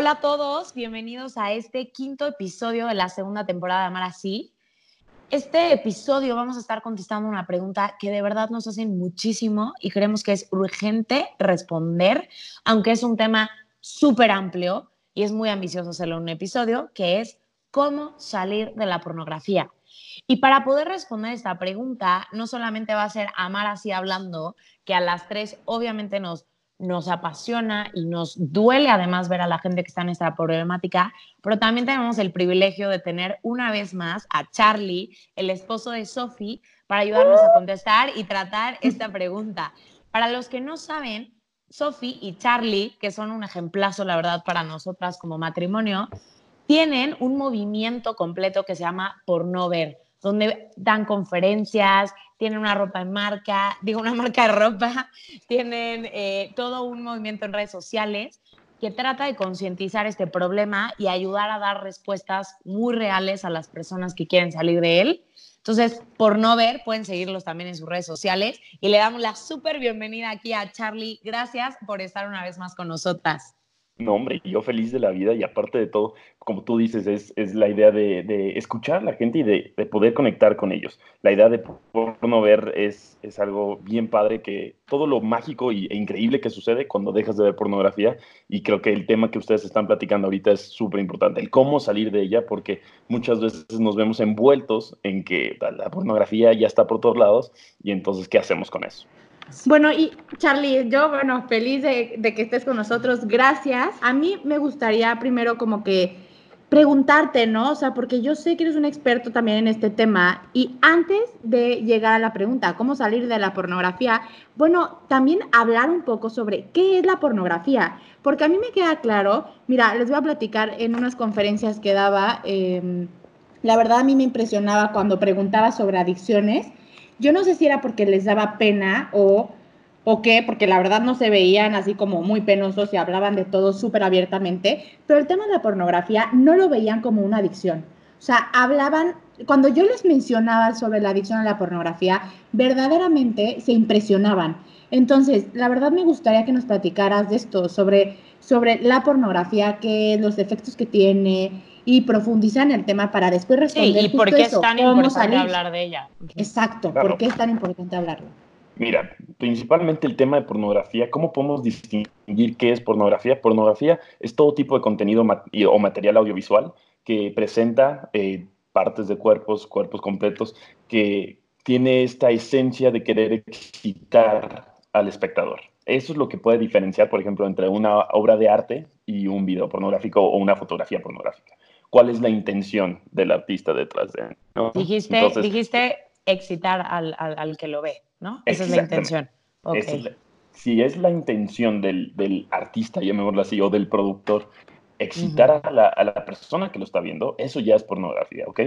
Hola a todos, bienvenidos a este quinto episodio de la segunda temporada de Amar Así. Este episodio vamos a estar contestando una pregunta que de verdad nos hacen muchísimo y creemos que es urgente responder, aunque es un tema súper amplio y es muy ambicioso hacerlo en un episodio, que es cómo salir de la pornografía. Y para poder responder esta pregunta, no solamente va a ser Amar Así hablando, que a las tres obviamente nos nos apasiona y nos duele además ver a la gente que está en esta problemática, pero también tenemos el privilegio de tener una vez más a Charlie, el esposo de Sophie, para ayudarnos a contestar y tratar esta pregunta. Para los que no saben, Sophie y Charlie, que son un ejemplazo, la verdad, para nosotras como matrimonio, tienen un movimiento completo que se llama Por No Ver, donde dan conferencias, tienen una ropa en marca, digo una marca de ropa, tienen eh, todo un movimiento en redes sociales que trata de concientizar este problema y ayudar a dar respuestas muy reales a las personas que quieren salir de él. Entonces, por no ver, pueden seguirlos también en sus redes sociales y le damos la súper bienvenida aquí a Charlie. Gracias por estar una vez más con nosotras. No, hombre, yo feliz de la vida y aparte de todo, como tú dices, es, es la idea de, escuchar a la gente y de, poder conectar con ellos. La idea de no ver es, es algo bien padre, que todo lo mágico e increíble que sucede cuando dejas de ver pornografía y creo que el tema que ustedes están platicando ahorita es súper importante, el cómo salir de ella, porque muchas veces nos vemos envueltos en que la pornografía ya está por todos lados y entonces, ¿qué hacemos con eso? Bueno, y Charlie, yo, bueno, feliz de, que estés con nosotros, gracias. A mí me gustaría primero como que preguntarte, ¿no? O sea, porque yo sé que eres un experto también en este tema y antes de llegar a la pregunta, ¿cómo salir de la pornografía? Bueno, también hablar un poco sobre qué es la pornografía, porque a mí me queda claro, mira, les voy a platicar en unas conferencias que daba, em, la verdad a mí me impresionaba cuando preguntaba sobre adicciones yo no sé si era porque les daba pena o, o qué, porque la verdad no se veían así como muy penosos y hablaban de todo súper abiertamente, pero el tema de la pornografía no lo veían como una adicción. O sea, hablaban, cuando yo les mencionaba sobre la adicción a la pornografía, verdaderamente se impresionaban. Entonces, la verdad me gustaría que nos platicaras de esto, sobre, sobre la pornografía, que los efectos que tiene, y profundizar en el tema para después responder. y por qué es tan importante hablar de ella. Exacto, ¿por qué es tan importante hablarlo? Mira, principalmente el tema de pornografía, ¿cómo podemos distinguir qué es pornografía? Pornografía es todo tipo de contenido o material audiovisual que presenta eh, partes de cuerpos, cuerpos completos, que tiene esta esencia de querer excitar al espectador. Eso es lo que puede diferenciar, por ejemplo, entre una obra de arte y un video pornográfico o una fotografía pornográfica cuál es la intención del artista detrás de él. Dijiste, dijiste excitar al, al, que lo ve, ¿no? Esa es la intención. si es la intención del, del artista, llamémoslo así, o del productor, excitar a, la, a, la, persona que lo está viendo, eso ya es pornografía, ¿ok?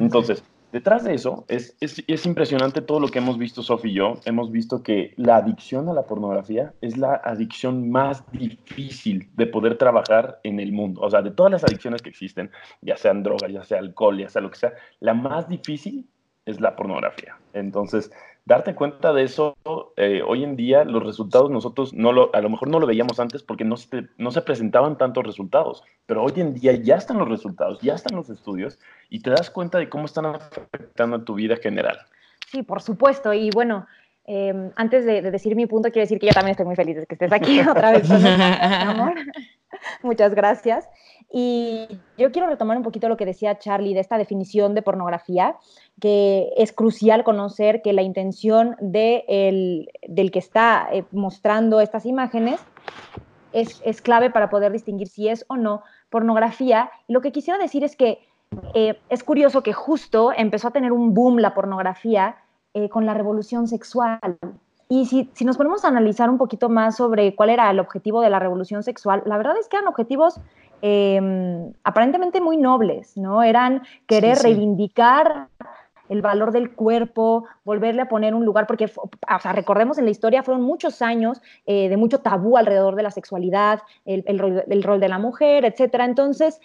Entonces, Detrás de eso, es, es, impresionante todo lo que hemos visto, Sofi y yo. Hemos visto que la adicción a la pornografía es la adicción más difícil de poder trabajar en el mundo. O sea, de todas las adicciones que existen, ya sean drogas, ya sea alcohol, ya sea lo que sea, la más difícil es la pornografía. Entonces, darte cuenta de eso, eh, hoy en día los resultados nosotros no lo, a lo mejor no lo veíamos antes porque no se, no se presentaban tantos resultados, pero hoy en día ya están los resultados, ya están los estudios y te das cuenta de cómo están afectando a tu vida general. Sí, por supuesto. Y bueno, em, antes de, decir mi punto, quiero decir que yo también estoy muy feliz de que estés aquí otra vez con amor. Muchas gracias. Y yo quiero retomar un poquito lo que decía Charlie de esta definición de pornografía, que es crucial conocer que la intención de del que está eh, mostrando estas imágenes es, es, clave para poder distinguir si es o no pornografía. lo que quisiera decir es que eh, es curioso que justo empezó a tener un boom la pornografía eh, con la revolución sexual. Y si, si, nos ponemos a analizar un poquito más sobre cuál era el objetivo de la revolución sexual, la verdad es que eran objetivos eh, aparentemente muy nobles, ¿no? Eran querer sí, sí. reivindicar el valor del cuerpo, volverle a poner un lugar, porque, o sea, recordemos en la historia, fueron muchos años eh, de mucho tabú alrededor de la sexualidad, el, el, rol, el rol, de la mujer, etcétera. Entonces,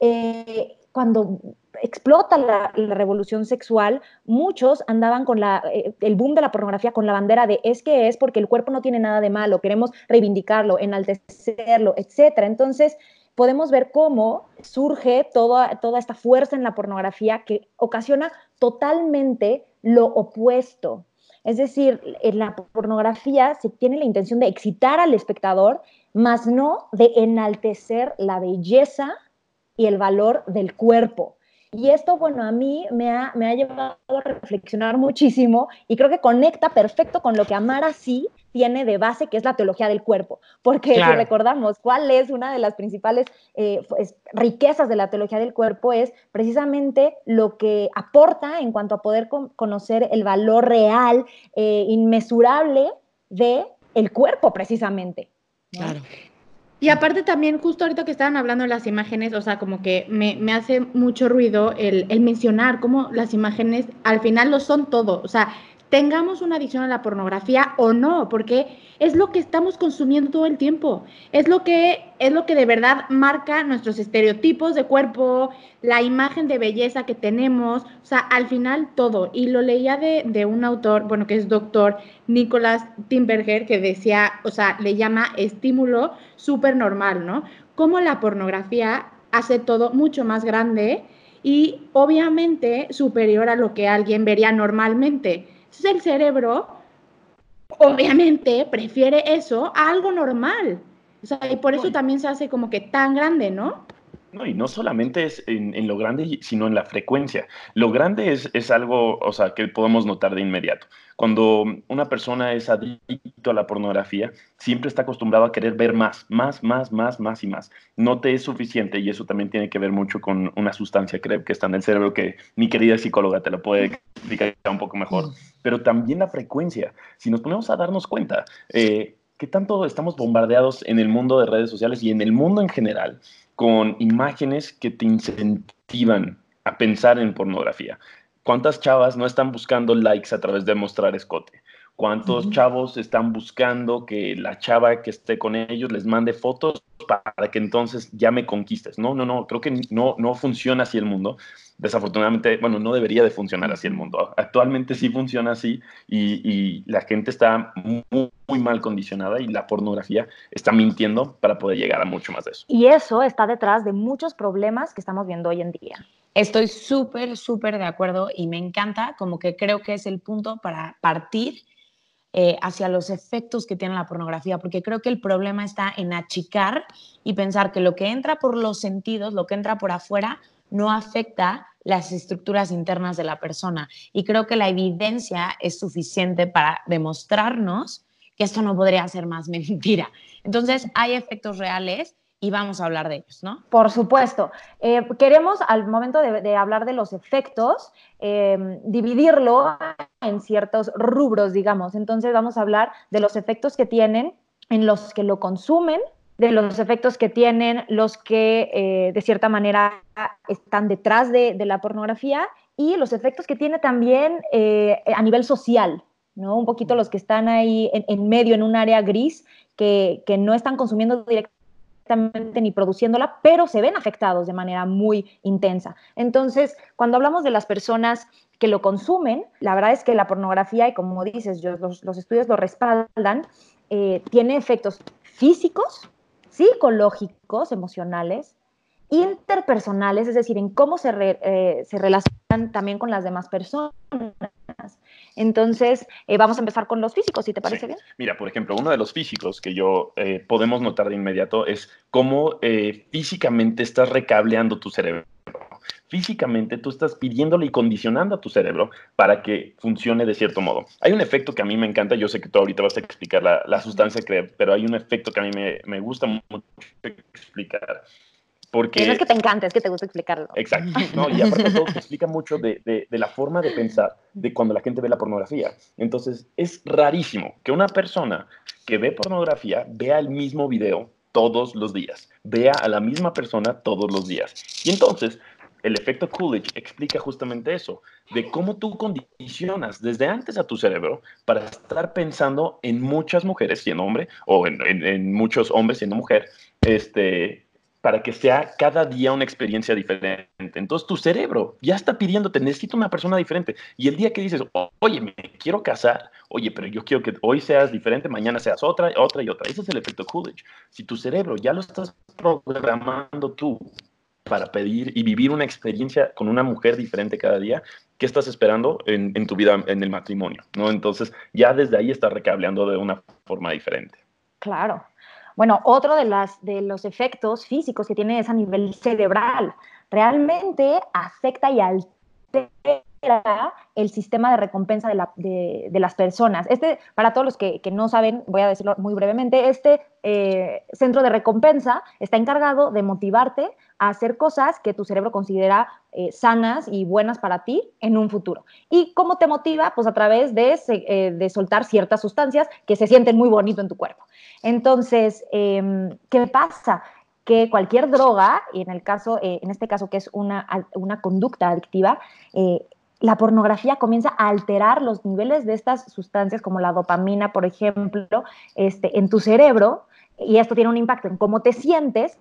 eh, cuando explota la, la, revolución sexual, muchos andaban con la, eh, el boom de la pornografía con la bandera de es que es porque el cuerpo no tiene nada de malo, queremos reivindicarlo, enaltecerlo, etcétera. Entonces, podemos ver cómo surge toda, esta fuerza en la pornografía que ocasiona totalmente lo opuesto. Es decir, en la pornografía se tiene la intención de excitar al espectador, más no de enaltecer la belleza y el valor del cuerpo. Y esto, bueno, a mí me ha, me ha llevado a reflexionar muchísimo y creo que conecta perfecto con lo que Amar así tiene de base, que es la teología del cuerpo. Porque claro. si recordamos cuál es una de las principales eh, pues, riquezas de la teología del cuerpo, es precisamente lo que aporta en cuanto a poder con conocer el valor real, eh, inmesurable de el cuerpo, precisamente. ¿no? Claro. Y aparte también, justo ahorita que estaban hablando de las imágenes, o sea, como que me, me hace mucho ruido el, el, mencionar cómo las imágenes al final lo son todo. O sea, tengamos una adicción a la pornografía o no, porque es lo que estamos consumiendo todo el tiempo. Es lo que es lo que de verdad marca nuestros estereotipos de cuerpo, la imagen de belleza que tenemos, o sea, al final todo. Y lo leía de, de un autor, bueno, que es doctor Nicolás Timberger, que decía, o sea, le llama estímulo súper normal, ¿no? Como la pornografía hace todo mucho más grande y obviamente superior a lo que alguien vería normalmente. Entonces el cerebro obviamente prefiere eso a algo normal. O sea, y por eso también se hace como que tan grande, ¿no? No, y no solamente es en, en, lo grande, sino en la frecuencia. Lo grande es, es algo, o sea, que podemos notar de inmediato. Cuando una persona es adicto a la pornografía, siempre está acostumbrado a querer ver más, más, más, más, más y más. No te es suficiente y eso también tiene que ver mucho con una sustancia que, que está en el cerebro que mi querida psicóloga te lo puede explicar un poco mejor. Pero también la frecuencia. Si nos ponemos a darnos cuenta, eh, ¿qué tanto estamos bombardeados en el mundo de redes sociales y en el mundo en general con imágenes que te incentivan a pensar en pornografía? ¿Cuántas chavas no están buscando likes a través de mostrar escote? ¿Cuántos uh -huh. chavos están buscando que la chava que esté con ellos les mande fotos para que entonces ya me conquistes? No, no, no, creo que no, no funciona así el mundo. Desafortunadamente, bueno, no debería de funcionar así el mundo. Actualmente sí funciona así y, y la gente está muy, muy, mal condicionada y la pornografía está mintiendo para poder llegar a mucho más de eso. Y eso está detrás de muchos problemas que estamos viendo hoy en día. Estoy súper, súper de acuerdo y me encanta, como que creo que es el punto para partir eh, hacia los efectos que tiene la pornografía, porque creo que el problema está en achicar y pensar que lo que entra por los sentidos, lo que entra por afuera, no afecta las estructuras internas de la persona. Y creo que la evidencia es suficiente para demostrarnos que esto no podría ser más mentira. Entonces, hay efectos reales y vamos a hablar de ellos, ¿no? Por supuesto. Eh, queremos, al momento de, hablar de los efectos, eh, dividirlo en ciertos rubros, digamos. Entonces vamos a hablar de los efectos que tienen en los que lo consumen, de los efectos que tienen los que eh, de cierta manera están detrás de, la pornografía y los efectos que tiene también a nivel social, ¿no? Un poquito los que están ahí en, medio, en un área gris, que no están consumiendo directamente ni produciéndola, pero se ven afectados de manera muy intensa. Entonces, cuando hablamos de las personas que lo consumen, la verdad es que la pornografía, y como dices, yo, los, los, estudios lo respaldan, eh, tiene efectos físicos, psicológicos, emocionales, interpersonales, es decir, en cómo se, eh, se relacionan también con las demás personas. Entonces, eh, vamos a empezar con los físicos, si te parece sí. bien. Mira, por ejemplo, uno de los físicos que yo eh, podemos notar de inmediato es cómo eh, físicamente estás recableando tu cerebro. Físicamente tú estás pidiéndole y condicionando a tu cerebro para que funcione de cierto modo. Hay un efecto que a mí me encanta, yo sé que tú ahorita vas a explicar la, la sustancia CREP, pero hay un efecto que a mí me, me gusta mucho explicar Porque, no es que te encante, es que te gusta explicarlo. Exacto. ¿no? Y aparte de todo, te explica mucho de, de- de la forma de pensar de cuando la gente ve la pornografía. Entonces, es rarísimo que una persona que ve pornografía vea el mismo video todos los días, vea a la misma persona todos los días. Y entonces, el efecto Coolidge explica justamente eso, de cómo tú condicionas desde antes a tu cerebro para estar pensando en muchas mujeres siendo hombre, o en, en- en muchos hombres siendo mujer, este, para que sea cada día una experiencia diferente. Entonces tu cerebro ya está pidiéndote, necesito una persona diferente. Y el día que dices, "O- oye, me quiero casar, oye, pero yo quiero que hoy seas diferente, mañana seas otra, otra y otra. Ese es el efecto Coolidge. Si tu cerebro ya lo estás programando tú para pedir y vivir una experiencia con una mujer diferente cada día, ¿qué estás esperando en, en tu vida en el matrimonio? ¿no? Entonces ya desde ahí estás recableando de una forma diferente. Claro. Bueno, otro de, las, de los efectos físicos que tiene es a nivel cerebral. Realmente afecta y altera el sistema de recompensa de, la- de- de las personas. Este, para todos los que, no saben, voy a decirlo muy brevemente, este eh, centro de recompensa está encargado de motivarte a hacer cosas que tu cerebro considera eh, sanas y buenas para ti en un futuro. ¿Y cómo te motiva? Pues a través de, eh, de soltar ciertas sustancias que se sienten muy bonito en tu cuerpo. Entonces, em, ¿qué pasa? Que cualquier droga, y en, el caso, eh, en este caso que es una, una conducta adictiva, eh, la pornografía comienza a alterar los niveles de estas sustancias, como la dopamina, por ejemplo, este, en tu cerebro, y esto tiene un impacto en cómo te sientes,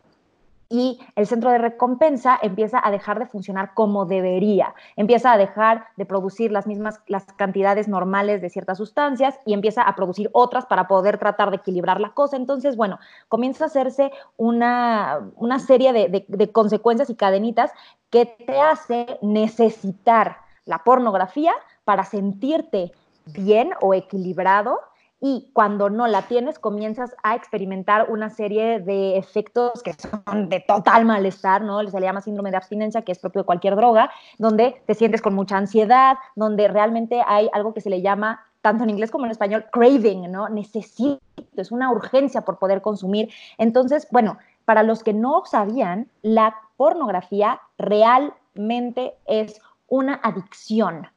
y el centro de recompensa empieza a dejar de funcionar como debería, empieza a dejar de producir las mismas las cantidades normales de ciertas sustancias y empieza a producir otras para poder tratar de equilibrar la cosa. Entonces, bueno, comienza a hacerse una, una serie de, de- de consecuencias y cadenitas que te hace necesitar la pornografía para sentirte bien o equilibrado y cuando no la tienes comienzas a experimentar una serie de efectos que son de total malestar, ¿no? Se le llama síndrome de abstinencia, que es propio de cualquier droga, donde te sientes con mucha ansiedad, donde realmente hay algo que se le llama tanto en inglés como en español, craving, ¿no? Necesito, es una urgencia por poder consumir. Entonces, bueno, para los que no sabían, la pornografía realmente es una adicción.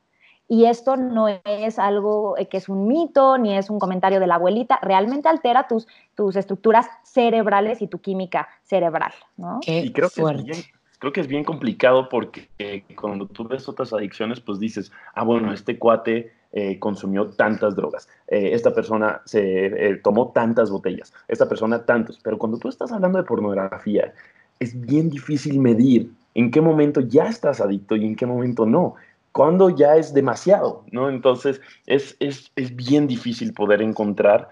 Y esto no es algo eh, que es un mito, ni es un comentario de la abuelita, realmente altera tus, tus estructuras cerebrales y tu química cerebral, ¿no? Qué y creo que, es bien, creo que es bien complicado porque eh, cuando tú ves otras adicciones, pues dices, ah, bueno, este cuate eh, consumió tantas drogas, eh, esta persona se eh, tomó tantas botellas, esta persona tantos, pero cuando tú estás hablando de pornografía, es bien difícil medir en qué momento ya estás adicto y en qué momento no. Cuando ya es demasiado, ¿no? Entonces es, es, es bien difícil poder encontrar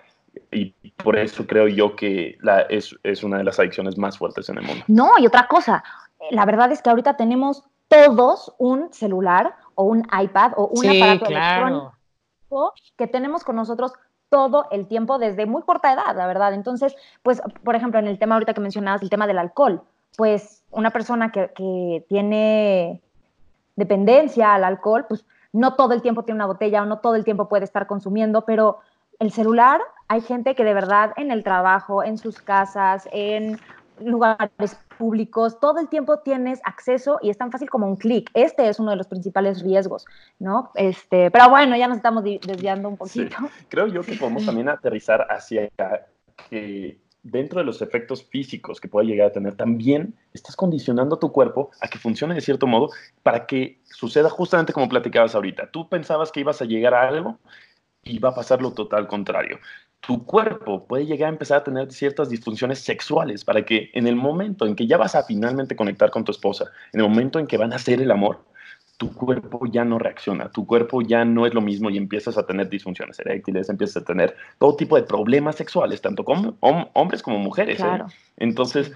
y por eso creo yo que la, es, es una de las adicciones más fuertes en el mundo. No, y otra cosa, la verdad es que ahorita tenemos todos un celular o un iPad o un Sí, aparato claro. electrónico que tenemos con nosotros todo el tiempo desde muy corta edad, la verdad. Entonces, pues, por ejemplo, en el tema ahorita que mencionabas, el tema del alcohol, pues una persona que, que tiene dependencia al alcohol, pues no todo el tiempo tiene una botella o no todo el tiempo puede estar consumiendo, pero el celular, hay gente que de verdad en el trabajo, en sus casas, en lugares públicos, todo el tiempo tienes acceso y es tan fácil como un clic. Este es uno de los principales riesgos, ¿no? Este, pero bueno, ya nos estamos desviando un Sí. poquito. Creo yo que podemos también aterrizar hacia que dentro de los efectos físicos que pueda llegar a tener, también estás condicionando a tu cuerpo a que funcione de cierto modo para que suceda justamente como platicabas ahorita. Tú pensabas que ibas a llegar a algo y va a pasar lo total contrario. Tu cuerpo puede llegar a empezar a tener ciertas disfunciones sexuales para que en el momento en que ya vas a finalmente conectar con tu esposa, en el momento en que van a hacer el amor, tu cuerpo ya no reacciona, tu cuerpo ya no es lo mismo y empiezas a tener disfunciones eréctiles, empiezas a tener todo tipo de problemas sexuales, tanto con hom- hombres como mujeres. ¿eh? Claro. Entonces,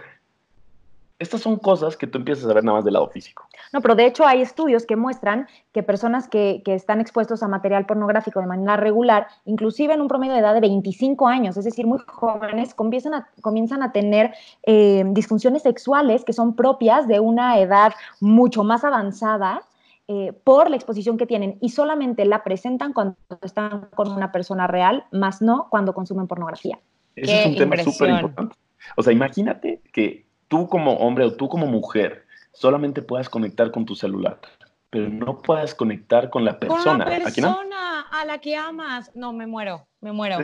estas son cosas que tú empiezas a ver nada más del lado físico. No, pero de hecho hay estudios que muestran que personas que, que están expuestos a material pornográfico de manera regular, inclusive en un promedio de edad de 25 años, es decir, muy jóvenes, comienzan a, comienzan a tener eh, disfunciones sexuales que son propias de una edad mucho más avanzada eh, por la exposición que tienen y solamente la presentan cuando están con una persona real, más no cuando consumen pornografía. Ese Qué es un tema súper importante. O sea, imagínate que tú como hombre o tú como mujer solamente puedas conectar con tu celular, pero no puedas conectar con la persona. Con la ¿A quién no? persona a la que amas. No, me muero, me muero.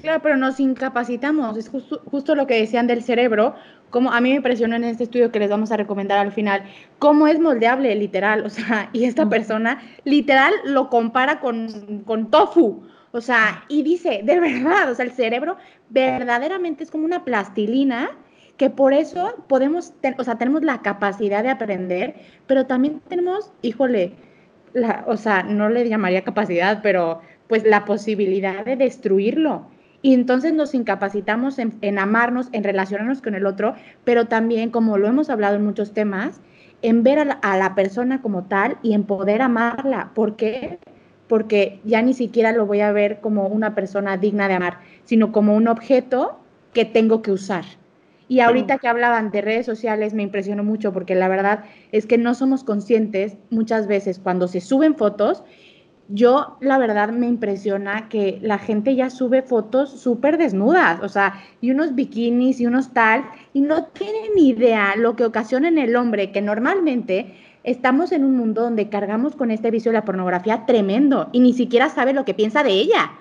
Claro, pero nos incapacitamos. Es justo, justo lo que decían del cerebro. Como a mí me impresionó en este estudio que les vamos a recomendar al final, cómo es moldeable, literal. O sea, y esta persona literal lo compara con, con tofu. O sea, y dice, de verdad, o sea, el cerebro verdaderamente es como una plastilina que por eso podemos, ten- o sea, tenemos la capacidad de aprender, pero también tenemos, híjole, la, o sea, no le llamaría capacidad, pero pues la posibilidad de destruirlo. Y entonces nos incapacitamos en, en amarnos, en relacionarnos con el otro, pero también, como lo hemos hablado en muchos temas, en ver a la, a la persona como tal y en poder amarla. ¿Por qué? Porque ya ni siquiera lo voy a ver como una persona digna de amar, sino como un objeto que tengo que usar. Y ahorita que hablaban de redes sociales me impresionó mucho porque la verdad es que no somos conscientes muchas veces cuando se suben fotos. Yo la verdad me impresiona que la gente ya sube fotos súper desnudas, o sea, y unos bikinis y unos tal, y no tienen ni idea lo que ocasiona en el hombre, que normalmente estamos en un mundo donde cargamos con este vicio de la pornografía tremendo y ni siquiera sabe lo que piensa de ella.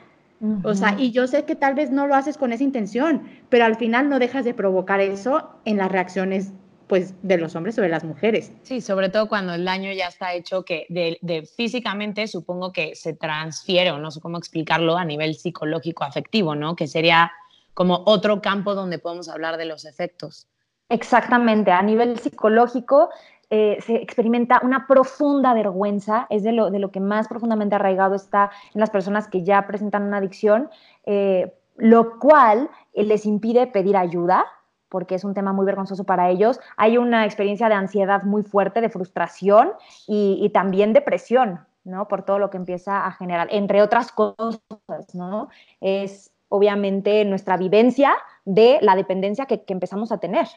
O sea, y yo sé que tal vez no lo haces con esa intención, pero al final no dejas de provocar eso en las reacciones pues de los hombres sobre las mujeres. Sí, sobre todo cuando el daño ya está hecho, que de, de físicamente supongo que se transfiere, o no sé cómo explicarlo, a nivel psicológico, afectivo, ¿no? Que sería como otro campo donde podemos hablar de los efectos. Exactamente, a nivel psicológico eh, se experimenta una profunda vergüenza, es de lo, de lo que más profundamente arraigado está en las personas que ya presentan una adicción, eh, lo cual les impide pedir ayuda, porque es un tema muy vergonzoso para ellos. Hay una experiencia de ansiedad muy fuerte, de frustración y, también depresión, ¿no? Por todo lo que empieza a generar, entre otras cosas, ¿no? Es obviamente nuestra vivencia de la dependencia que, que empezamos a tener.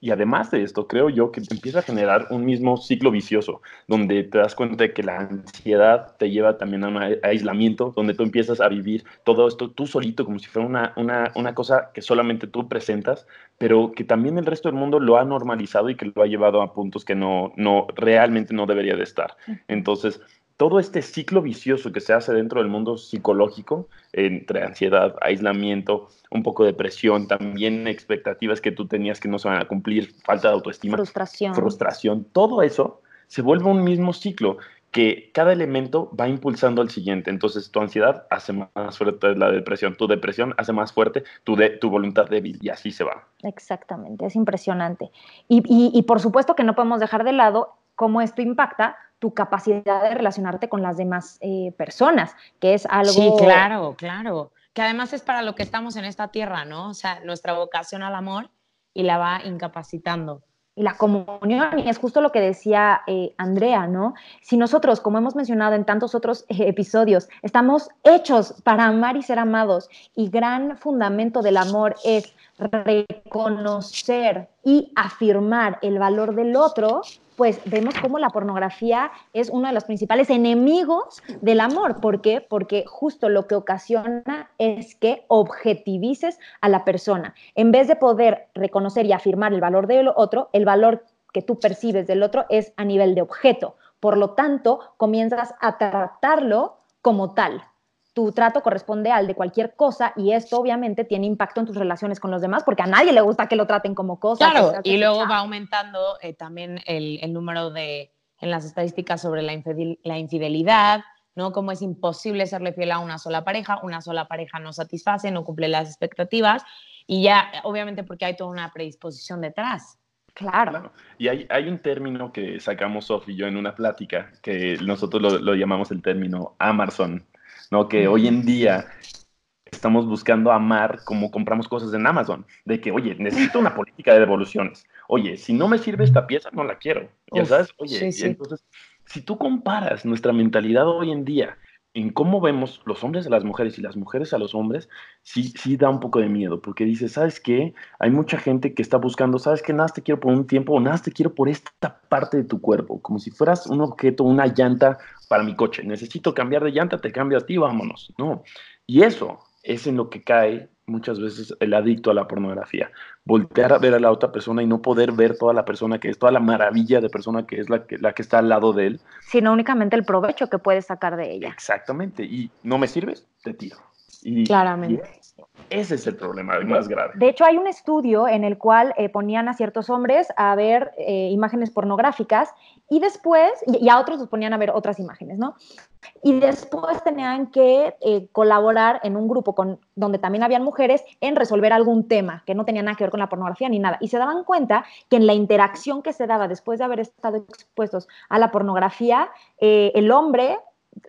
Y además de esto, creo yo que empieza a generar un mismo ciclo vicioso, donde te das cuenta de que la ansiedad te lleva también a un aislamiento, donde tú empiezas a vivir todo esto tú solito, como si fuera una, una, una cosa que solamente tú presentas, pero que también el resto del mundo lo ha normalizado y que lo ha llevado a puntos que no, no realmente no debería de estar. Entonces, todo este ciclo vicioso que se hace dentro del mundo psicológico, entre ansiedad, aislamiento, un poco de presión, también expectativas que tú tenías que no se van a cumplir, falta de autoestima, frustración, frustración todo eso se vuelve un mismo ciclo que cada elemento va impulsando al siguiente. Entonces tu ansiedad hace más fuerte la depresión, tu depresión hace más fuerte tu, de, tu voluntad débil y así se va. Exactamente, es impresionante. Y, y, y por supuesto que no podemos dejar de lado cómo esto impacta tu capacidad de relacionarte con las demás eh, personas, que es algo... Sí, claro, claro. Que además es para lo que estamos en esta tierra, ¿no? O sea, nuestra vocación al amor y la va incapacitando. Y la comunión, y es justo lo que decía eh, Andrea, ¿no? Si nosotros, como hemos mencionado en tantos otros eh, episodios, estamos hechos para amar y ser amados, y gran fundamento del amor es reconocer y afirmar el valor del otro, pues vemos cómo la pornografía es uno de los principales enemigos del amor. ¿Por qué? Porque justo lo que ocasiona es que objetivices a la persona. En vez de poder reconocer y afirmar el valor del otro, el valor que tú percibes del otro es a nivel de objeto. Por lo tanto, comienzas a tratarlo como tal. Tu trato corresponde al de cualquier cosa y esto obviamente tiene impacto en tus relaciones con los demás porque a nadie le gusta que lo traten como cosa. Claro, y luego va aumentando eh, también el, el, número de, en las estadísticas sobre la, infidel, la infidelidad, ¿no? Como es imposible serle fiel a una sola pareja, una sola pareja no satisface, no cumple las expectativas y ya, obviamente porque hay toda una predisposición detrás. Claro. claro. Y hay, hay, un término que sacamos Sofi y yo en una plática que nosotros lo, lo llamamos el término Amazon. ¿No? Que hoy en día estamos buscando amar como compramos cosas en Amazon, de que, oye, necesito una política de devoluciones. Oye, si no me sirve esta pieza, no la quiero. Ya Uf, sabes, oye, sí, sí. entonces, si tú comparas nuestra mentalidad hoy en día en cómo vemos los hombres a las mujeres y las mujeres a los hombres, sí, sí da un poco de miedo, porque dices, ¿sabes qué? Hay mucha gente que está buscando, ¿sabes qué? Nada te quiero por un tiempo o nada te quiero por esta parte de tu cuerpo, como si fueras un objeto, una llanta para mi coche. Necesito cambiar de llanta, te cambio a ti, vámonos. No. Y eso es en lo que cae muchas veces el adicto a la pornografía. Voltear a ver a la otra persona y no poder ver toda la persona que es, toda la maravilla de persona que es la que, la que está al lado de él. Sino únicamente el provecho que puedes sacar de ella. Exactamente. Y no me sirves, te tiro. Y, Claramente. Ese es el problema más grave. De hecho, hay un estudio en el cual eh, ponían a ciertos hombres a ver eh, imágenes pornográficas y después, y, a otros los ponían a ver otras imágenes, ¿no? Y después tenían que eh, colaborar en un grupo con, donde también habían mujeres en resolver algún tema que no tenía nada que ver con la pornografía ni nada. Y se daban cuenta que en la interacción que se daba después de haber estado expuestos a la pornografía, el hombre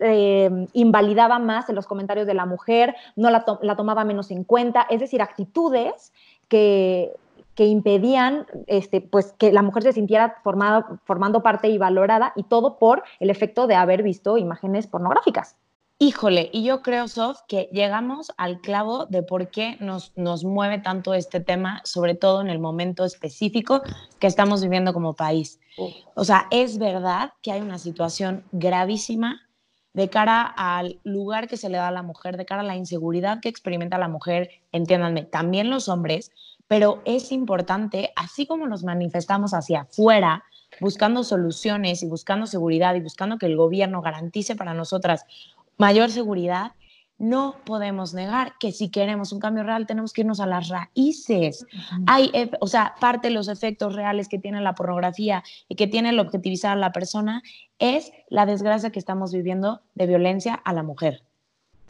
eh, invalidaba más en los comentarios de la mujer, no la, to la, tomaba menos en cuenta, es decir, actitudes que, que impedían este, pues, que la mujer se sintiera formada, formando parte y valorada, y todo por el efecto de haber visto imágenes pornográficas. Híjole, y yo creo, Sof, que llegamos al clavo de por qué nos, nos mueve tanto este tema, sobre todo en el momento específico que estamos viviendo como país. O sea, es verdad que hay una situación gravísima de cara al lugar que se le da a la mujer, de cara a la inseguridad que experimenta la mujer, entiéndanme, también los hombres, pero es importante, así como nos manifestamos hacia afuera, buscando soluciones y buscando seguridad y buscando que el gobierno garantice para nosotras mayor seguridad, no podemos negar que si queremos un cambio real tenemos que irnos a las raíces. Hay, o sea, parte de los efectos reales que tiene la pornografía y que tiene el objetivizar a la persona es la desgracia que estamos viviendo de violencia a la mujer.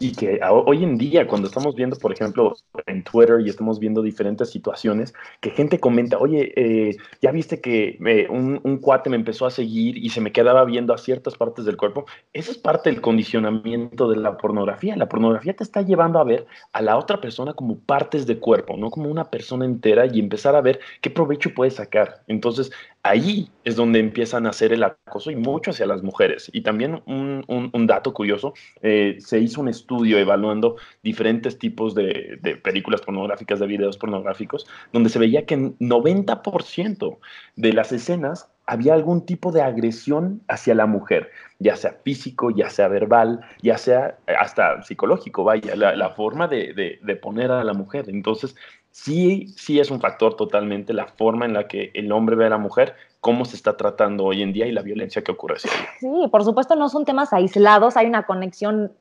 Y que hoy en día, cuando estamos viendo, por ejemplo, en Twitter y estamos viendo diferentes situaciones, que gente comenta, oye, eh, ya viste que eh, un, cuate me empezó a seguir y se me quedaba viendo a ciertas partes del cuerpo. Eso es parte del condicionamiento de la pornografía. La pornografía te está llevando a ver a la otra persona como partes de cuerpo, no como una persona entera y empezar a ver qué provecho puedes sacar. Entonces, ahí es donde empiezan a hacer el acoso y mucho hacia las mujeres. Y también un, dato curioso, eh, se hizo un estudio evaluando diferentes tipos de, películas pornográficas, de videos pornográficos, donde se veía que en 90% de las escenas había algún tipo de agresión hacia la mujer, ya sea físico, ya sea verbal, ya sea hasta psicológico, vaya, la, forma de poner a la mujer. Entonces, sí, sí es un factor totalmente la forma en la que el hombre ve a la mujer, cómo se está tratando hoy en día y la violencia que ocurre. Sí, por supuesto no son temas aislados, hay una conexión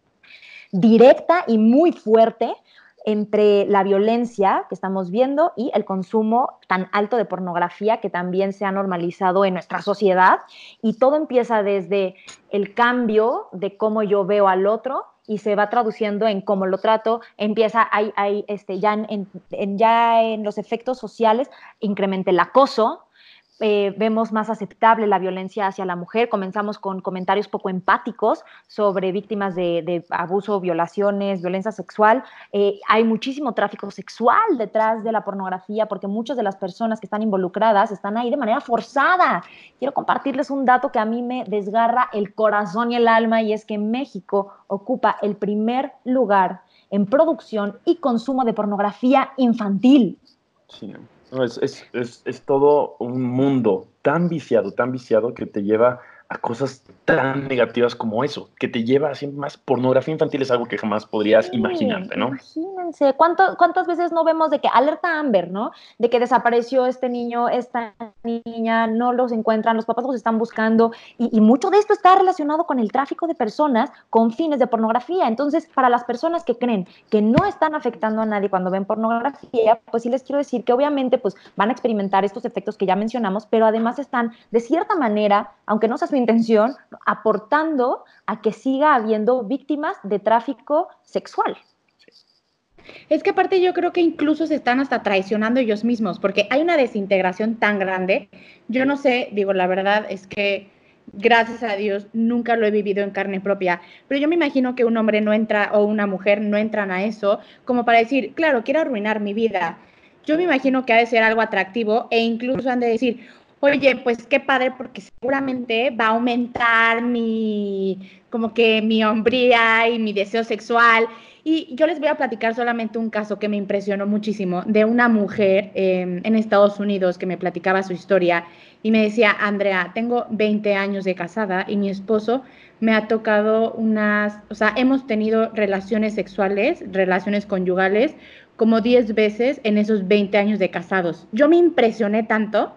directa y muy fuerte entre la violencia que estamos viendo y el consumo tan alto de pornografía que también se ha normalizado en nuestra sociedad. Y todo empieza desde el cambio de cómo yo veo al otro y se va traduciendo en cómo lo trato, empieza hay, hay, este, ya, en, en, ya en los efectos sociales, incrementa el acoso, eh, vemos más aceptable la violencia hacia la mujer, comenzamos con comentarios poco empáticos sobre víctimas de, de abuso, violaciones, violencia sexual. Eh, hay muchísimo tráfico sexual detrás de la pornografía porque muchas de las personas que están involucradas están ahí de manera forzada. Quiero compartirles un dato que a mí me desgarra el corazón y el alma y es que México ocupa el primer lugar en producción y consumo de pornografía infantil. Sí. No, es, es, es, es, todo un mundo tan viciado, tan viciado que te lleva a cosas tan negativas como eso, que te lleva a siempre más pornografía infantil es algo que jamás podrías sí, imaginarte, ¿no? Imagínense, ¿Cuánto, ¿cuántas veces no vemos de que alerta Amber, ¿no? De que desapareció este niño, esta niña, no los encuentran, los papás los están buscando, y, y mucho de esto está relacionado con el tráfico de personas con fines de pornografía. Entonces, para las personas que creen que no están afectando a nadie cuando ven pornografía, pues sí les quiero decir que obviamente pues van a experimentar estos efectos que ya mencionamos, pero además están de cierta manera, aunque no sea su intención, aportando a que siga habiendo víctimas de tráfico sexual. Es que aparte yo creo que incluso se están hasta traicionando ellos mismos, porque hay una desintegración tan grande. Yo no sé, digo, la verdad es que gracias a Dios nunca lo he vivido en carne propia, pero yo me imagino que un hombre no entra o una mujer no entran a eso como para decir, claro, quiero arruinar mi vida. Yo me imagino que ha de ser algo atractivo e incluso han de decir, oye, pues qué padre, porque seguramente va a aumentar mi, como que mi hombría y mi deseo sexual. Y yo les voy a platicar solamente un caso que me impresionó muchísimo de una mujer eh, en Estados Unidos que me platicaba su historia y me decía, Andrea, tengo 20 años de casada y mi esposo me ha tocado unas, o sea, hemos tenido relaciones sexuales, relaciones conyugales como 10 veces en esos 20 años de casados. Yo me impresioné tanto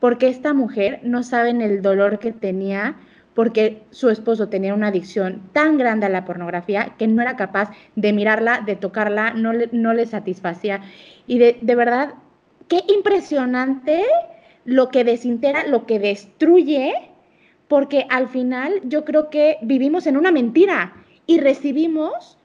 porque esta mujer no sabe el dolor que tenía porque su esposo tenía una adicción tan grande a la pornografía que no era capaz de mirarla, de tocarla, no le, no le satisfacía. Y de, de verdad, qué impresionante lo que desintegra, lo que destruye, porque al final yo creo que vivimos en una mentira y recibimos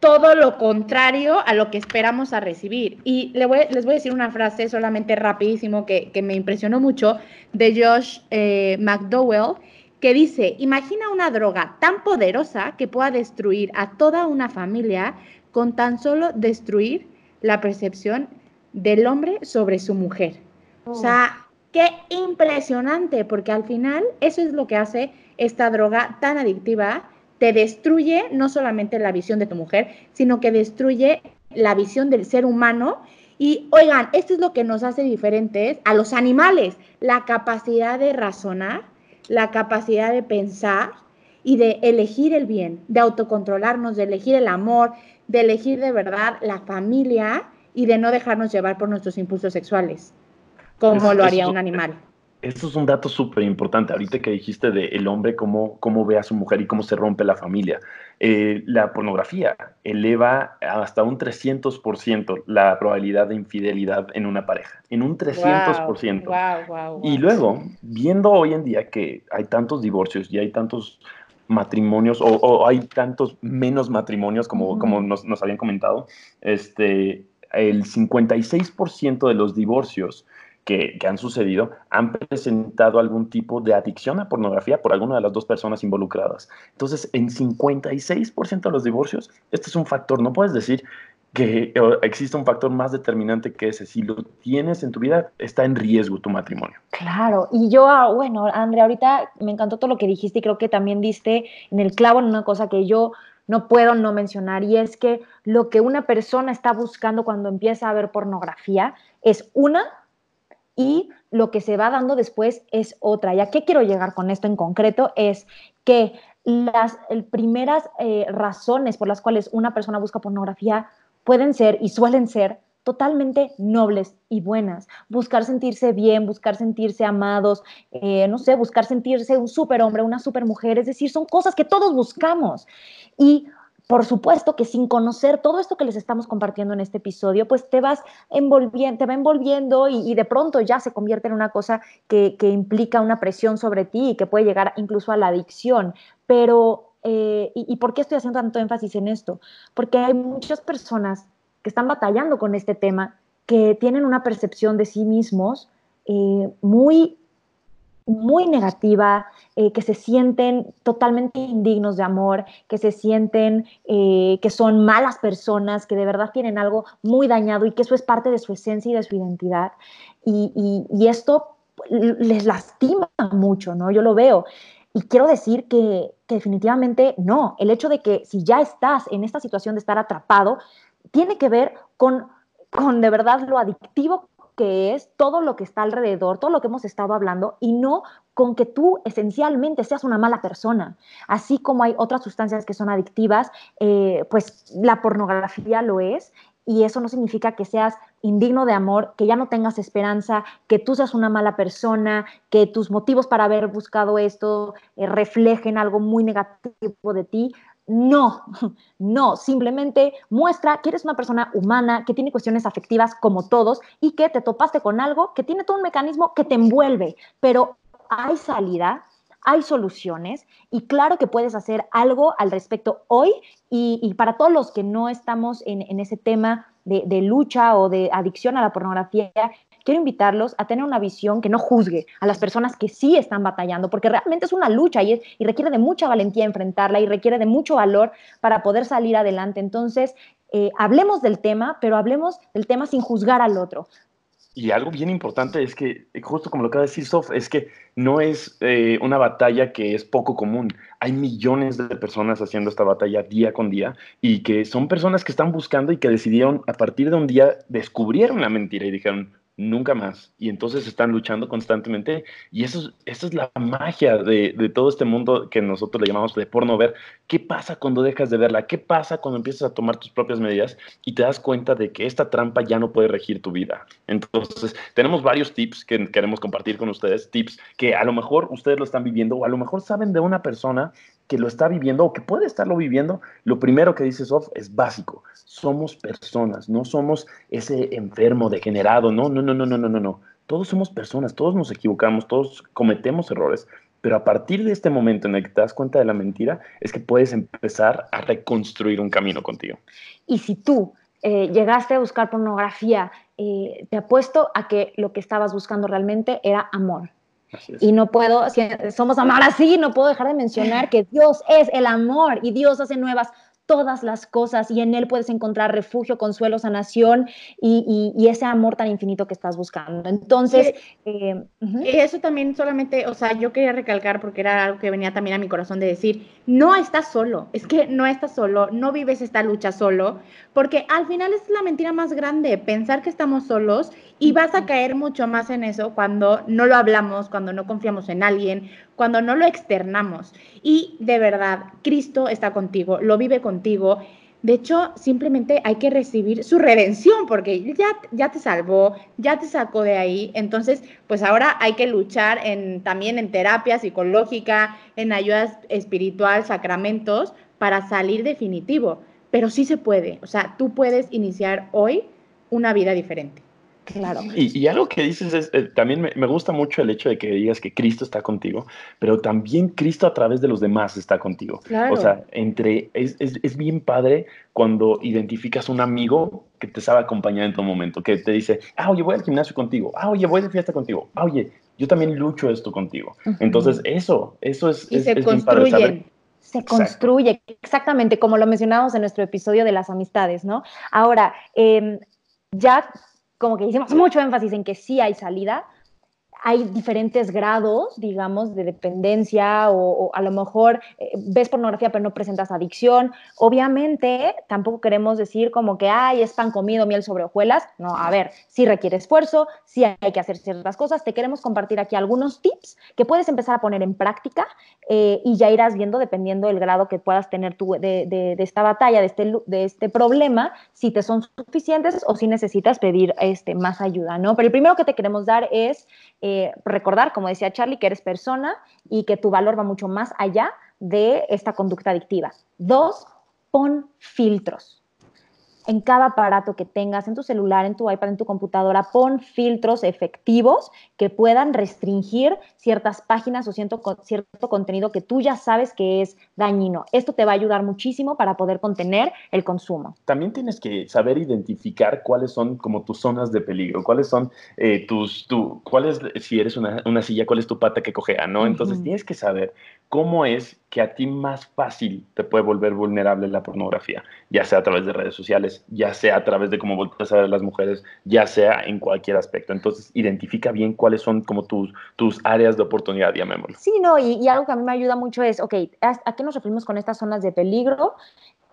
todo lo contrario a lo que esperamos a recibir. Y les voy, a decir una frase solamente rapidísimo que, me impresionó mucho de Josh eh, McDowell, que dice, imagina una droga tan poderosa que pueda destruir a toda una familia con tan solo destruir la percepción del hombre sobre su mujer. O sea, qué impresionante, porque al final eso es lo que hace esta droga tan adictiva. Te destruye no solamente la visión de tu mujer, sino que destruye la visión del ser humano. Y oigan, esto es lo que nos hace diferentes a los animales, la capacidad de razonar la capacidad de pensar y de elegir el bien, de autocontrolarnos, de elegir el amor, de elegir de verdad la familia y de no dejarnos llevar por nuestros impulsos sexuales, como lo haría un animal. Esto es un dato súper importante. Ahorita que dijiste de el hombre, cómo, cómo ve a su mujer y cómo se rompe la familia. Eh, la pornografía eleva hasta un 300% la probabilidad de infidelidad en una pareja. En un 300%. y luego, viendo hoy en día que hay tantos divorcios y hay tantos matrimonios o, hay tantos menos matrimonios como, como nos, nos, habían comentado, este, el 56% de los divorcios que, han sucedido han presentado algún tipo de adicción a pornografía por alguna de las dos personas involucradas. Entonces, en 56% de los divorcios, este es un factor. No puedes decir que existe un factor más determinante que ese. Si lo tienes en tu vida, está en riesgo tu matrimonio. Claro, y yo, ah, bueno, Andrea, ahorita me encantó todo lo que dijiste y creo que también diste en el clavo en una cosa que yo no puedo no mencionar y es que lo que una persona está buscando cuando empieza a ver pornografía es una, y lo que se va dando después es otra. ¿Y a qué quiero llegar con esto en concreto? Es que las primeras eh, razones por las cuales una persona busca pornografía pueden ser y suelen ser totalmente nobles y buenas. Buscar sentirse bien, buscar sentirse amados, eh, no sé, buscar sentirse un superhombre, una supermujer, es decir, son cosas que todos buscamos. Y por supuesto que sin conocer todo esto que les estamos compartiendo en este episodio, pues te vas envolviendo, te va envolviendo y, de pronto ya se convierte en una cosa que, implica una presión sobre ti y que puede llegar incluso a la adicción. Pero, eh, y, por qué estoy haciendo tanto énfasis en esto? Porque hay muchas personas que están batallando con este tema, que tienen una percepción de sí mismos eh, muy muy negativa, eh, que se sienten totalmente indignos de amor, que se sienten eh, que son malas personas, que de verdad tienen algo muy dañado y que eso es parte de su esencia y de su identidad. Y, esto les lastima mucho, ¿no? Yo lo veo. Y quiero decir que, que definitivamente no, el hecho de que si ya estás en esta situación de estar atrapado, tiene que ver con, con de verdad lo adictivo es todo lo que está alrededor, todo lo que hemos estado hablando, y no con que tú esencialmente seas una mala persona. Así como hay otras sustancias que son adictivas, eh, pues la pornografía lo es, y eso no significa que seas indigno de amor, que ya no tengas esperanza, que tú seas una mala persona, que tus motivos para haber buscado esto eh, reflejen algo muy negativo de ti. No, no, simplemente muestra que eres una persona humana, que tiene cuestiones afectivas como todos y que te topaste con algo que tiene todo un mecanismo que te envuelve, pero hay salida, hay soluciones y claro que puedes hacer algo al respecto hoy y, para todos los que no estamos en, ese tema de, de, lucha o de adicción a la pornografía, quiero invitarlos a tener una visión que no juzgue a las personas que sí están batallando, porque realmente es una lucha y, y requiere de mucha valentía enfrentarla y requiere de mucho valor para poder salir adelante. Entonces, eh, hablemos del tema, pero hablemos del tema sin juzgar al otro. Y algo bien importante es que, justo como lo acaba de decir Sof, es que no es eh, una batalla que es poco común. Hay millones de personas haciendo esta batalla día con día y que son personas que están buscando y que decidieron a partir de un día descubrieron la mentira y dijeron, nunca más. Y entonces están luchando constantemente. Y eso, eso es la magia de, de, todo este mundo que nosotros le llamamos de porno ver. ¿Qué pasa cuando dejas de verla? ¿Qué pasa cuando empiezas a tomar tus propias medidas y te das cuenta de que esta trampa ya no puede regir tu vida? Entonces, tenemos varios tips que queremos compartir con ustedes. Tips que a lo mejor ustedes lo están viviendo o a lo mejor saben de una persona que lo está viviendo o que puede estarlo viviendo, lo primero que dice Sof es básico. Somos personas, no somos ese enfermo degenerado. No, no, no, no, no, no, no, no. Todos somos personas, todos nos equivocamos, todos cometemos errores. Pero a partir de este momento en el que te das cuenta de la mentira, es que puedes empezar a reconstruir un camino contigo. Y si tú eh, llegaste a buscar pornografía, eh, te apuesto a que lo que estabas buscando realmente era amor y no puedo, si somos amar así, no puedo dejar de mencionar que Dios es el amor y Dios hace nuevas todas las cosas y en Él puedes encontrar refugio, consuelo, sanación y, y, ese amor tan infinito que estás buscando. Entonces, eh, eso también solamente, o sea, yo quería recalcar porque era algo que venía también a mi corazón de decir, no estás solo, es que no estás solo, no vives esta lucha solo, porque al final es la mentira más grande, pensar que estamos solos y vas a caer mucho más en eso cuando no lo hablamos, cuando no confiamos en alguien, cuando no lo externamos. Y de verdad, Cristo está contigo, lo vive contigo. De hecho, simplemente hay que recibir su redención porque ya, ya te salvó, ya te sacó de ahí. Entonces, pues ahora hay que luchar también en terapia psicológica, en ayuda espiritual, sacramentos, para salir definitivo. Pero sí se puede. O sea, tú puedes iniciar hoy una vida diferente. Claro. Y, algo que dices es, eh, también me, gusta mucho el hecho de que digas que Cristo está contigo, pero también Cristo a través de los demás está contigo. O sea, entre, es, es, bien padre cuando identificas un amigo que te sabe acompañar en todo momento, que te dice, ah, oye, voy al gimnasio contigo, ah, oye, voy de fiesta contigo, ah, oye, yo también lucho esto contigo. Entonces, eso, eso es, y se construyen. Se construye, exactamente, como lo mencionábamos en nuestro episodio de las amistades, ¿no? Ahora, eh, ya como que hicimos mucho énfasis en que sí hay salida, hay diferentes grados, digamos, de dependencia o, a lo mejor eh, ves pornografía pero no presentas adicción. Obviamente, tampoco queremos decir como que, ay, es pan comido, miel sobre hojuelas. No, a ver, sí requiere esfuerzo, sí hay que hacer ciertas cosas. Te queremos compartir aquí algunos tips que puedes empezar a poner en práctica eh, y ya irás viendo, dependiendo del grado que puedas tener tú de, esta batalla, de este, de este problema, si te son suficientes o si necesitas pedir este, más ayuda, ¿no? Pero el primero que te queremos dar es recordar, como decía Charlie, que eres persona y que tu valor va mucho más allá de esta conducta adictiva. Dos, pon filtros en cada aparato que tengas, en tu celular, en tu iPad, en tu computadora, pon filtros efectivos que puedan restringir ciertas páginas o cierto, cierto contenido que tú ya sabes que es dañino. Esto te va a ayudar muchísimo para poder contener el consumo. También tienes que saber identificar cuáles son como tus zonas de peligro, cuáles son eh, tus, tu, cuáles, si eres una, una, silla, cuál es tu pata que cojea, ¿no? Entonces tienes que saber cómo es que a ti más fácil te puede volver vulnerable la pornografía, ya sea a través de redes sociales, ya sea a través de cómo volteas a ver las mujeres, ya sea en cualquier aspecto. Entonces, identifica bien cuáles son como tus, tus áreas de oportunidad, llamémoslo. Sí, no, y, algo que a mí me ayuda mucho es, ok, ¿a, qué nos referimos con estas zonas de peligro?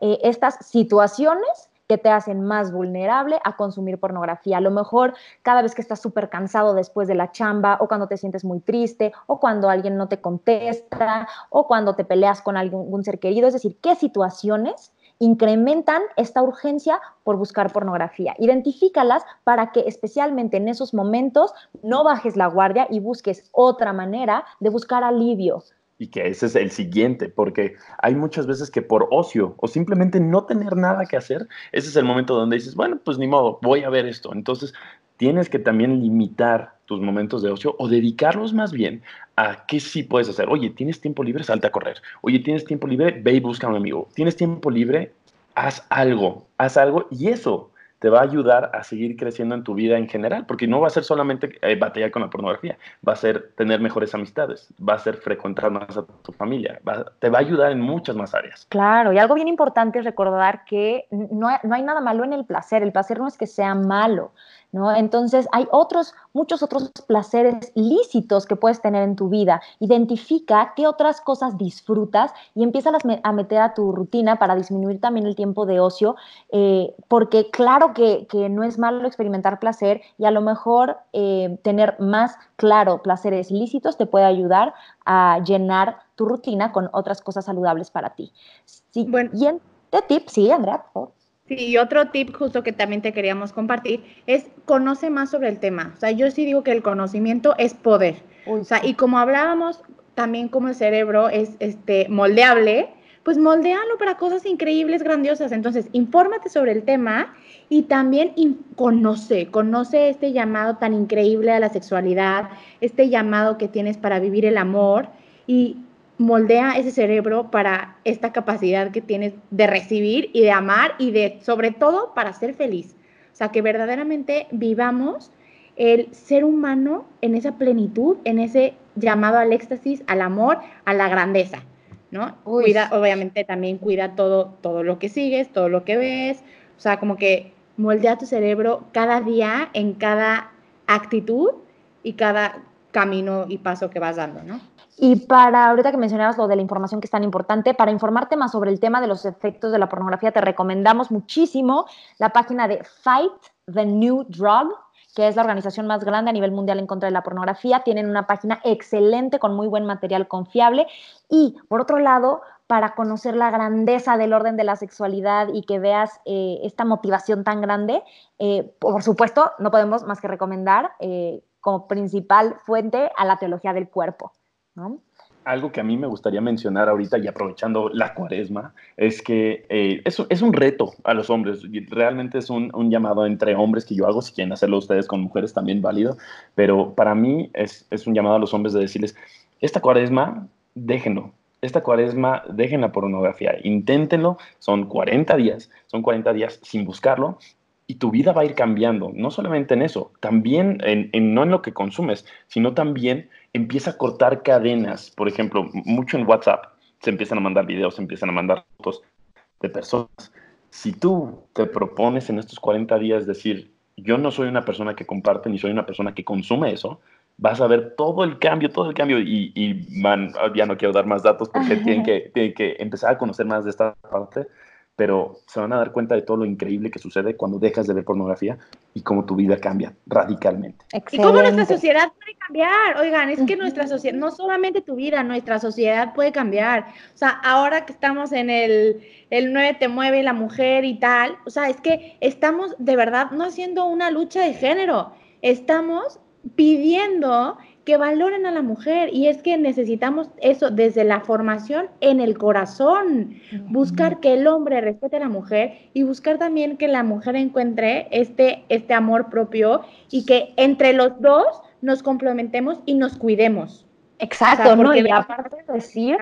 Eh, estas situaciones que te hacen más vulnerable a consumir pornografía. A lo mejor cada vez que estás súper cansado después de la chamba o cuando te sientes muy triste o cuando alguien no te contesta o cuando te peleas con algún ser querido. Es decir, qué situaciones incrementan esta urgencia por buscar pornografía. Identifícalas para que especialmente en esos momentos no bajes la guardia y busques otra manera de buscar alivio, y que ese es el siguiente, porque hay muchas veces que por ocio o simplemente no tener nada que hacer, ese es el momento donde dices, bueno, pues ni modo, voy a ver esto. Entonces, tienes que también limitar tus momentos de ocio o dedicarlos más bien a qué sí puedes hacer. Oye, tienes tiempo libre, salta a correr. Oye, tienes tiempo libre, ve y busca a un amigo. Tienes tiempo libre, haz algo, haz algo y eso te va a ayudar a seguir creciendo en tu vida en general, porque no va a ser solamente eh, batallar con la pornografía, va a ser tener mejores amistades, va a ser frecuentar más a tu familia, te va a ayudar en muchas más áreas. Claro, y algo bien importante es recordar que no no hay nada malo en el placer, el placer no es que sea malo, ¿no? Entonces hay otros, muchos otros placeres lícitos que puedes tener en tu vida. Identifica qué otras cosas disfrutas y empieza a meter a tu rutina para disminuir también el tiempo de ocio, eh, porque claro que, no es malo experimentar placer y a lo mejor eh, tener más claro placeres lícitos te puede ayudar a llenar tu rutina con otras cosas saludables para ti. Sí, bueno. Y en, de tip, sí, Andrea, por favor. Sí, y otro tip justo que también te queríamos compartir es conoce más sobre el tema. O sea, yo sí digo que el conocimiento es poder. o sea, y como hablábamos también como el cerebro es este moldeable, pues moldealo para cosas increíbles, grandiosas. Entonces, infórmate sobre el tema y también conoce, conoce este llamado tan increíble a la sexualidad, este llamado que tienes para vivir el amor y moldea ese cerebro para esta capacidad que tienes de recibir y de amar y de, sobre todo, para ser feliz. O sea, que verdaderamente vivamos el ser humano en esa plenitud, en ese llamado al éxtasis, al amor, a la grandeza, ¿no? Cuida, obviamente también cuida todo, todo lo que sigues, todo lo que ves, o sea, como que moldea tu cerebro cada día en cada actitud y cada camino y paso que vas dando, ¿no? Y para, ahorita que mencionabas lo de la información que es tan importante, para informarte más sobre el tema de los efectos de la pornografía, te recomendamos muchísimo la página de Fight the New Drug, que es la organización más grande a nivel mundial en contra de la pornografía. Tienen una página excelente con muy buen material confiable. Y por otro lado, para conocer la grandeza del orden de la sexualidad y que veas eh, esta motivación tan grande, eh, por supuesto, no podemos más que recomendar eh, como principal fuente a la teología del cuerpo. Algo que a mí me gustaría mencionar ahorita y aprovechando la cuaresma es que eh, es, un reto a los hombres. Realmente es un, llamado entre hombres que yo hago. Si quieren hacerlo ustedes con mujeres, también válido. Pero para mí es, un llamado a los hombres de decirles: esta cuaresma, déjenlo. Esta cuaresma, dejen la pornografía. Inténtenlo. Son 40 días. Son 40 días sin buscarlo y tu vida va a ir cambiando, no solamente en eso, también en, no en lo que consumes, sino también empieza a cortar cadenas. Por ejemplo, mucho en WhatsApp se empiezan a mandar videos, se empiezan a mandar fotos de personas. Si tú te propones en estos 40 días decir, yo no soy una persona que comparte ni soy una persona que consume eso, vas a ver todo el cambio, todo el cambio. Y, y man, ya no quiero dar más datos porque tienen que, tienen que empezar a conocer más de esta parte pero se van a dar cuenta de todo lo increíble que sucede cuando dejas de ver pornografía y cómo tu vida cambia radicalmente. Y cómo nuestra sociedad puede cambiar. Oigan, es que nuestra sociedad, no solamente tu vida, nuestra sociedad puede cambiar. O sea, ahora que estamos en el, el 9 te mueve la mujer y tal, o sea, es que estamos de verdad no haciendo una lucha de género, estamos pidiendo que valoren a la mujer y es que necesitamos eso desde la formación en el corazón, buscar que el hombre respete a la mujer y buscar también que la mujer encuentre este, este amor propio y que entre los dos nos complementemos y nos cuidemos. Exacto, ¿no? Y aparte de decir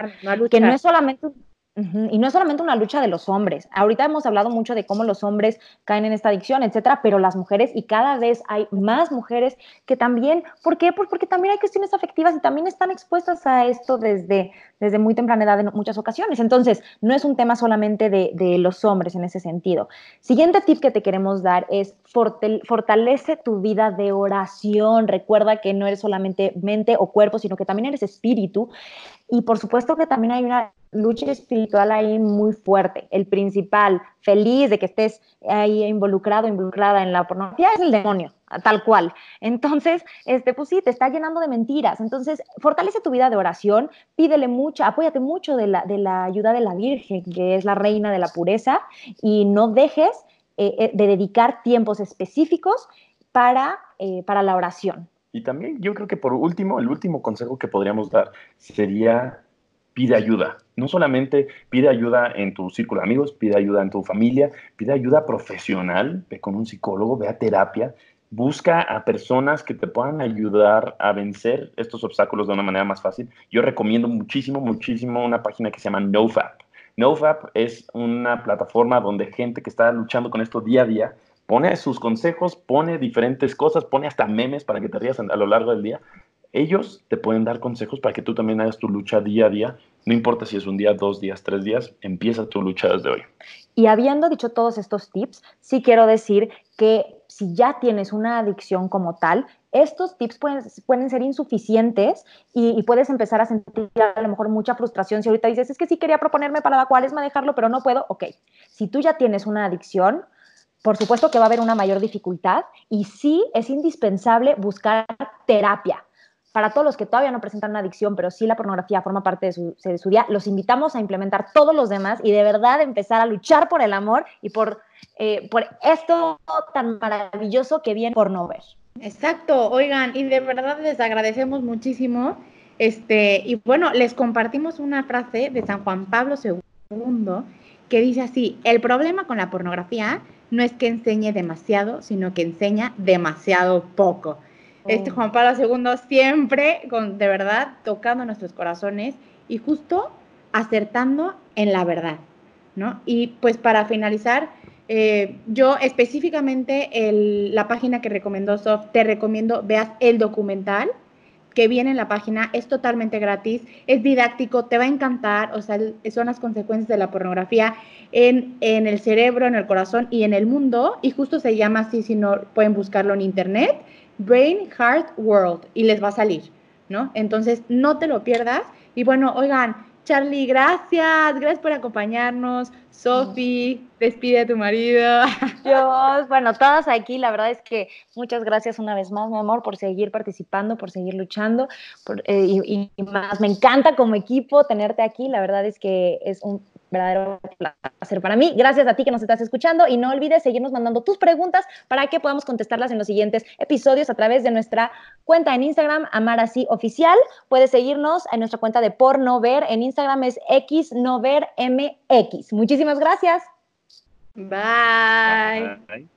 que no es solamente un y no es solamente una lucha de los hombres. Ahorita hemos hablado mucho de cómo los hombres caen en esta adicción, etcétera, pero las mujeres, y cada vez hay más mujeres que también, ¿por qué? Pues porque también hay cuestiones afectivas y también están expuestas a esto desde, desde muy temprana edad en muchas ocasiones. Entonces, no es un tema solamente de, de los hombres en ese sentido. Siguiente tip que te queremos dar es fortalece tu vida de oración. Recuerda que no eres solamente mente o cuerpo, sino que también eres espíritu. Y por supuesto que también hay una lucha espiritual ahí muy fuerte. El principal, feliz de que estés ahí involucrado, involucrada en la pornografía, es el demonio, tal cual. Entonces, este, pues sí, te está llenando de mentiras. Entonces, fortalece tu vida de oración, pídele mucho, apóyate mucho de la, de la ayuda de la Virgen, que es la reina de la pureza, y no dejes eh, eh, de dedicar tiempos específicos para, eh, para la oración. Y también yo creo que por último, el último consejo que podríamos dar sería pide ayuda. No solamente pide ayuda en tu círculo de amigos, pide ayuda en tu familia, pide ayuda profesional, ve con un psicólogo, ve a terapia, busca a personas que te puedan ayudar a vencer estos obstáculos de una manera más fácil. Yo recomiendo muchísimo, muchísimo una página que se llama NoFap. NoFap es una plataforma donde gente que está luchando con esto día a día pone sus consejos, pone diferentes cosas, pone hasta memes para que te rías a lo largo del día ellos te pueden dar consejos para que tú también hagas tu lucha día a día. No importa si es un día, dos días, tres días, empieza tu lucha desde hoy. Y habiendo dicho todos estos tips, sí quiero decir que si ya tienes una adicción como tal, estos tips pueden, ser insuficientes y, puedes empezar a sentir a lo mejor mucha frustración. Si ahorita dices, es que sí quería proponerme para la cuaresma dejarlo, pero no puedo, ok. Si tú ya tienes una adicción, por supuesto que va a haber una mayor dificultad y sí es indispensable buscar terapia. Para todos los que todavía no presentan una adicción, pero sí la pornografía forma parte de su, de su día, los invitamos a implementar todos los demás y de verdad empezar a luchar por el amor y por, eh, por esto tan maravilloso que viene por no ver. Exacto, oigan, y de verdad les agradecemos muchísimo. Este, y bueno, les compartimos una frase de San Juan Pablo II que dice así: el problema con la pornografía no es que enseñe demasiado, sino que enseña demasiado poco. Este oh. Juan Pablo II siempre, con, de verdad, tocando nuestros corazones y justo acertando en la verdad, ¿no? Y pues para finalizar, eh, yo específicamente la página que recomendó Soft, te recomiendo veas el documental que viene en la página, es totalmente gratis, es didáctico, te va a encantar, o sea, son las consecuencias de la pornografía en, en el cerebro, en el corazón y en el mundo, y justo se llama así, si no pueden buscarlo en internet, Brain Heart World, y les va a salir, ¿no? Entonces, no te lo pierdas, y bueno, oigan, Charlie, gracias, gracias por acompañarnos. Sofi, despide a tu marido. Dios, bueno, todas aquí, la verdad es que muchas gracias una vez más, mi amor, por seguir participando, por seguir luchando, eh, y, y, más, me encanta como equipo tenerte aquí, la verdad es que es un verdadero placer para mí. Gracias a ti que nos estás escuchando y no olvides seguirnos mandando tus preguntas para que podamos contestarlas en los siguientes episodios a través de nuestra cuenta en Instagram, Amarasí Oficial. Puedes seguirnos en nuestra cuenta de Pornover. En Instagram es XNoverMX. Muchísimas gracias. Bye. Bye.